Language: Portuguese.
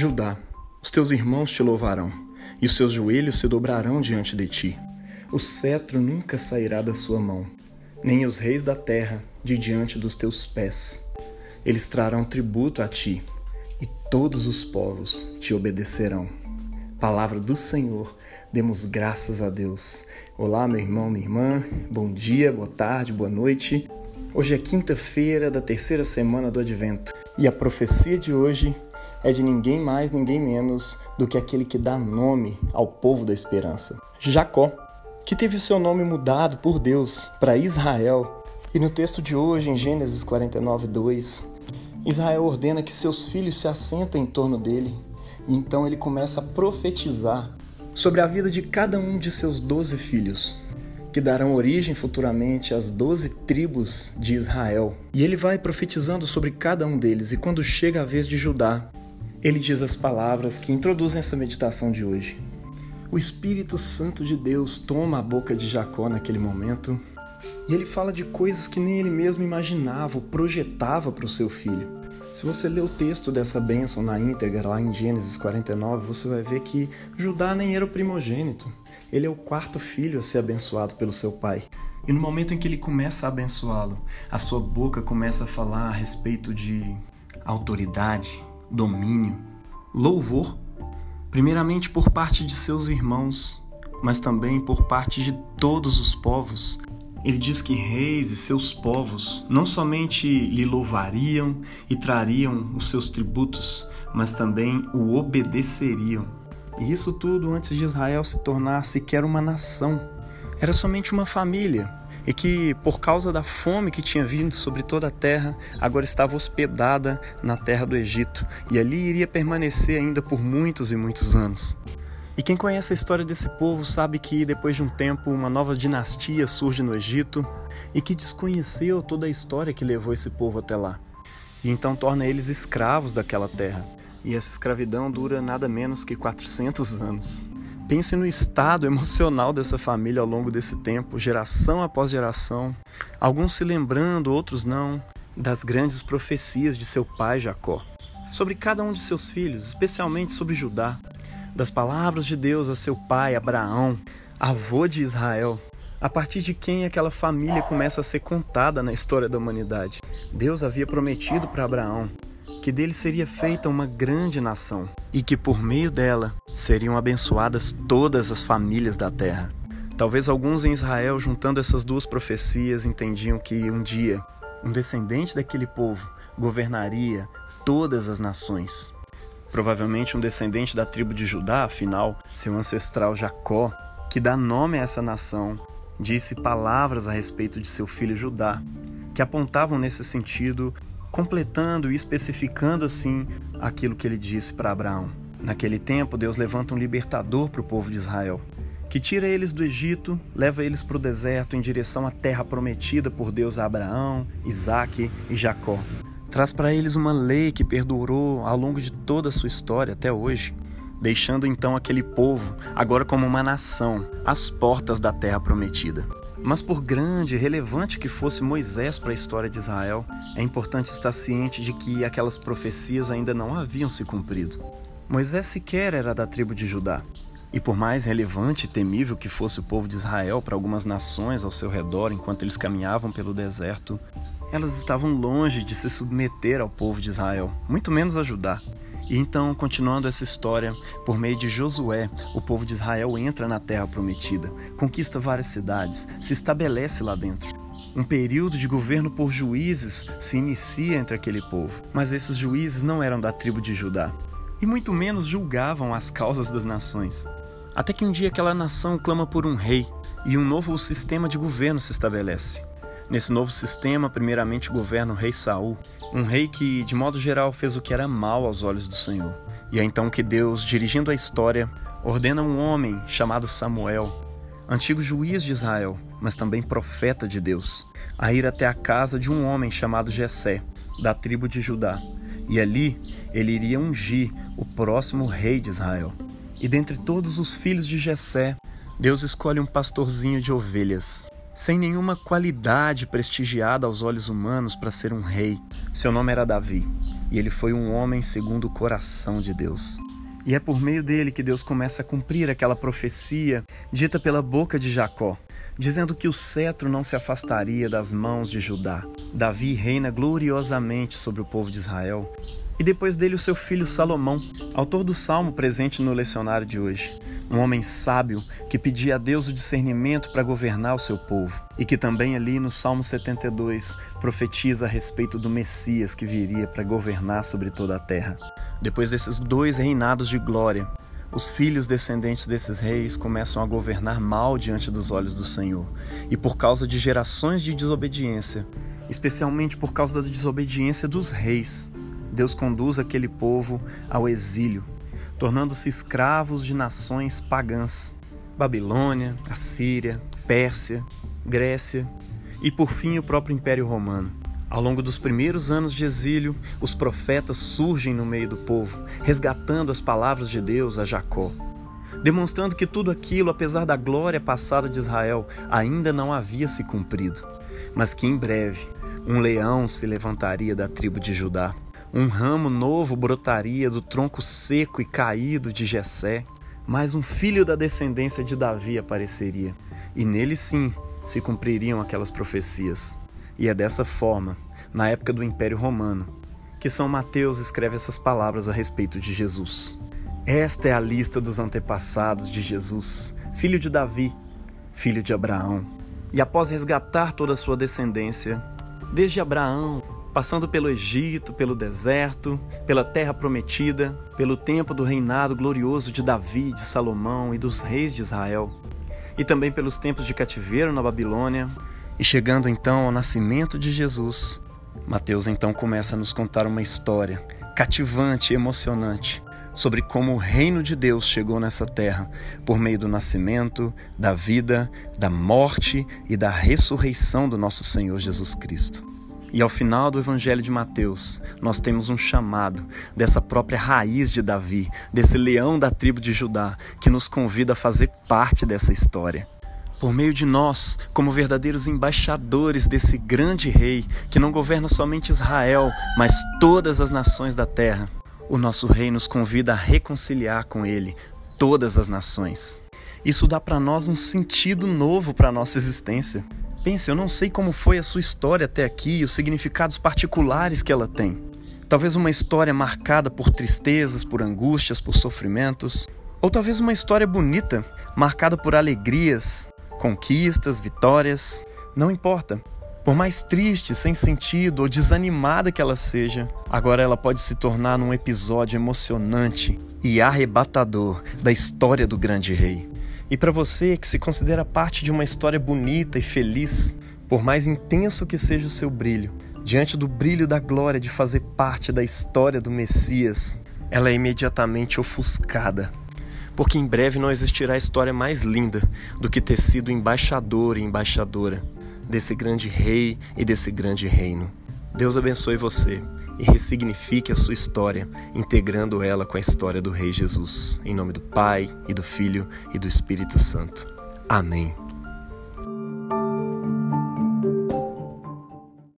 Judá, os teus irmãos te louvarão, e os seus joelhos se dobrarão diante de ti. O cetro nunca sairá da sua mão, nem os reis da terra de diante dos teus pés. Eles trarão tributo a ti, e todos os povos te obedecerão. Palavra do Senhor, demos graças a Deus. Olá, meu irmão, minha irmã, bom dia, boa tarde, boa noite. Hoje é quinta-feira da terceira semana do Advento e a profecia de hoje é de ninguém mais, ninguém menos do que aquele que dá nome ao povo da esperança, Jacó, que teve o seu nome mudado por Deus para Israel. E no texto de hoje, em Gênesis 49, 2, Israel ordena que seus filhos se assentem em torno dele, e então ele começa a profetizar sobre a vida de cada um de seus doze filhos, que darão origem futuramente às doze tribos de Israel. E ele vai profetizando sobre cada um deles, e quando chega a vez de Judá, ele diz as palavras que introduzem essa meditação de hoje. O Espírito Santo de Deus toma a boca de Jacó naquele momento e ele fala de coisas que nem ele mesmo imaginava ou projetava para o seu filho. Se você ler o texto dessa bênção na íntegra, lá em Gênesis 49, você vai ver que Judá nem era o primogênito. Ele é o quarto filho a ser abençoado pelo seu pai. E no momento em que ele começa a abençoá-lo, a sua boca começa a falar a respeito de autoridade, domínio, louvor, primeiramente por parte de seus irmãos, mas também por parte de todos os povos, ele diz que reis e seus povos não somente lhe louvariam e trariam os seus tributos, mas também o obedeceriam. E isso tudo antes de Israel se tornar sequer uma nação. Era somente uma família, e que, por causa da fome que tinha vindo sobre toda a terra, agora estava hospedada na terra do Egito e ali iria permanecer ainda por muitos e muitos anos. E quem conhece a história desse povo sabe que depois de um tempo uma nova dinastia surge no Egito e que desconheceu toda a história que levou esse povo até lá. E então torna eles escravos daquela terra. E essa escravidão dura nada menos que 400 anos. Pense no estado emocional dessa família ao longo desse tempo, geração após geração, alguns se lembrando, outros não, das grandes profecias de seu pai Jacó, sobre cada um de seus filhos, especialmente sobre Judá, das palavras de Deus a seu pai Abraão, avô de Israel, a partir de quem aquela família começa a ser contada na história da humanidade. Deus havia prometido para Abraão que dele seria feita uma grande nação e que por meio dela seriam abençoadas todas as famílias da terra. Talvez alguns em Israel, juntando essas duas profecias, entendiam que um dia um descendente daquele povo governaria todas as nações. Provavelmente um descendente da tribo de Judá, afinal, seu ancestral Jacó, que dá nome a essa nação, disse palavras a respeito de seu filho Judá, que apontavam nesse sentido, completando e especificando assim aquilo que ele disse para Abraão. Naquele tempo, Deus levanta um libertador para o povo de Israel, que tira eles do Egito, leva eles para o deserto em direção à terra prometida por Deus a Abraão, Isaque e Jacó. Traz para eles uma lei que perdurou ao longo de toda a sua história até hoje, deixando então aquele povo, agora como uma nação, às portas da terra prometida. Mas por grande e relevante que fosse Moisés para a história de Israel, é importante estar ciente de que aquelas profecias ainda não haviam se cumprido. Moisés sequer era da tribo de Judá. E por mais relevante e temível que fosse o povo de Israel para algumas nações ao seu redor enquanto eles caminhavam pelo deserto, elas estavam longe de se submeter ao povo de Israel, muito menos a Judá. E então, continuando essa história, por meio de Josué, o povo de Israel entra na terra prometida, conquista várias cidades, se estabelece lá dentro. Um período de governo por juízes se inicia entre aquele povo, mas esses juízes não eram da tribo de Judá, e muito menos julgavam as causas das nações. Até que um dia aquela nação clama por um rei, e um novo sistema de governo se estabelece. Nesse novo sistema, primeiramente governa o rei Saul, um rei que, de modo geral, fez o que era mal aos olhos do Senhor. E é então que Deus, dirigindo a história, ordena um homem chamado Samuel, antigo juiz de Israel, mas também profeta de Deus, a ir até a casa de um homem chamado Jessé, da tribo de Judá. E ali ele iria ungir o próximo rei de Israel. E dentre todos os filhos de Jessé, Deus escolhe um pastorzinho de ovelhas, sem nenhuma qualidade prestigiada aos olhos humanos para ser um rei. Seu nome era Davi. e ele foi um homem segundo o coração de Deus. E é por meio dele que Deus começa a cumprir aquela profecia dita pela boca de Jacó, dizendo que o cetro não se afastaria das mãos de Judá. Davi reina gloriosamente sobre o povo de Israel. E depois dele o seu filho Salomão, autor do salmo presente no lecionário de hoje um homem sábio que pedia a Deus o discernimento para governar o seu povo, e que também ali no Salmo 72 profetiza a respeito do Messias que viria para governar sobre toda a terra. Depois desses dois reinados de glória, os filhos descendentes desses reis começam a governar mal diante dos olhos do Senhor, e por causa de gerações de desobediência, especialmente por causa da desobediência dos reis, Deus conduz aquele povo ao exílio, tornando-se escravos de nações pagãs: Babilônia, Assíria, Pérsia, Grécia e por fim o próprio Império Romano. Ao longo dos primeiros anos de exílio, os profetas surgem no meio do povo, resgatando as palavras de Deus a Jacó, demonstrando que tudo aquilo, apesar da glória passada de Israel, ainda não havia se cumprido, mas que em breve um leão se levantaria da tribo de Judá um ramo novo brotaria do tronco seco e caído de Jessé, mas um filho da descendência de Davi apareceria, e nele sim se cumpririam aquelas profecias. E é dessa forma, na época do Império Romano, que São Mateus escreve essas palavras a respeito de Jesus. Esta é a lista dos antepassados de Jesus, filho de Davi, filho de Abraão. E após resgatar toda a sua descendência, desde Abraão passando pelo Egito, pelo deserto, pela terra prometida, pelo tempo do reinado glorioso de Davi, de Salomão e dos reis de Israel, e também pelos tempos de cativeiro na Babilônia. E chegando então ao nascimento de Jesus, Mateus então começa a nos contar uma história cativante e emocionante sobre como o reino de Deus chegou nessa terra por meio do nascimento, da vida, da morte e da ressurreição do nosso Senhor Jesus Cristo. E ao final do Evangelho de Mateus, nós temos um chamado dessa própria raiz de Davi, desse leão da tribo de Judá, que nos convida a fazer parte dessa história. Por meio de nós, como verdadeiros embaixadores desse grande rei que não governa somente Israel, mas todas as nações da terra, o nosso rei nos convida a reconciliar com ele todas as nações. Isso dá para nós um sentido novo para a nossa existência. Pense, eu não sei como foi a sua história até aqui e os significados particulares que ela tem. Talvez uma história marcada por tristezas, por angústias, por sofrimentos. Ou talvez uma história bonita, marcada por alegrias, conquistas, vitórias. Não importa. Por mais triste, sem sentido ou desanimada que ela seja, agora ela pode se tornar num episódio emocionante e arrebatador da história do grande rei. E para você que se considera parte de uma história bonita e feliz, por mais intenso que seja o seu brilho, diante do brilho da glória de fazer parte da história do Messias, ela é imediatamente ofuscada. Porque em breve não existirá história mais linda do que ter sido embaixador e embaixadora desse grande rei e desse grande reino. Deus abençoe você e ressignifique a sua história, integrando ela com a história do Rei Jesus. Em nome do Pai, e do Filho e do Espírito Santo. Amém.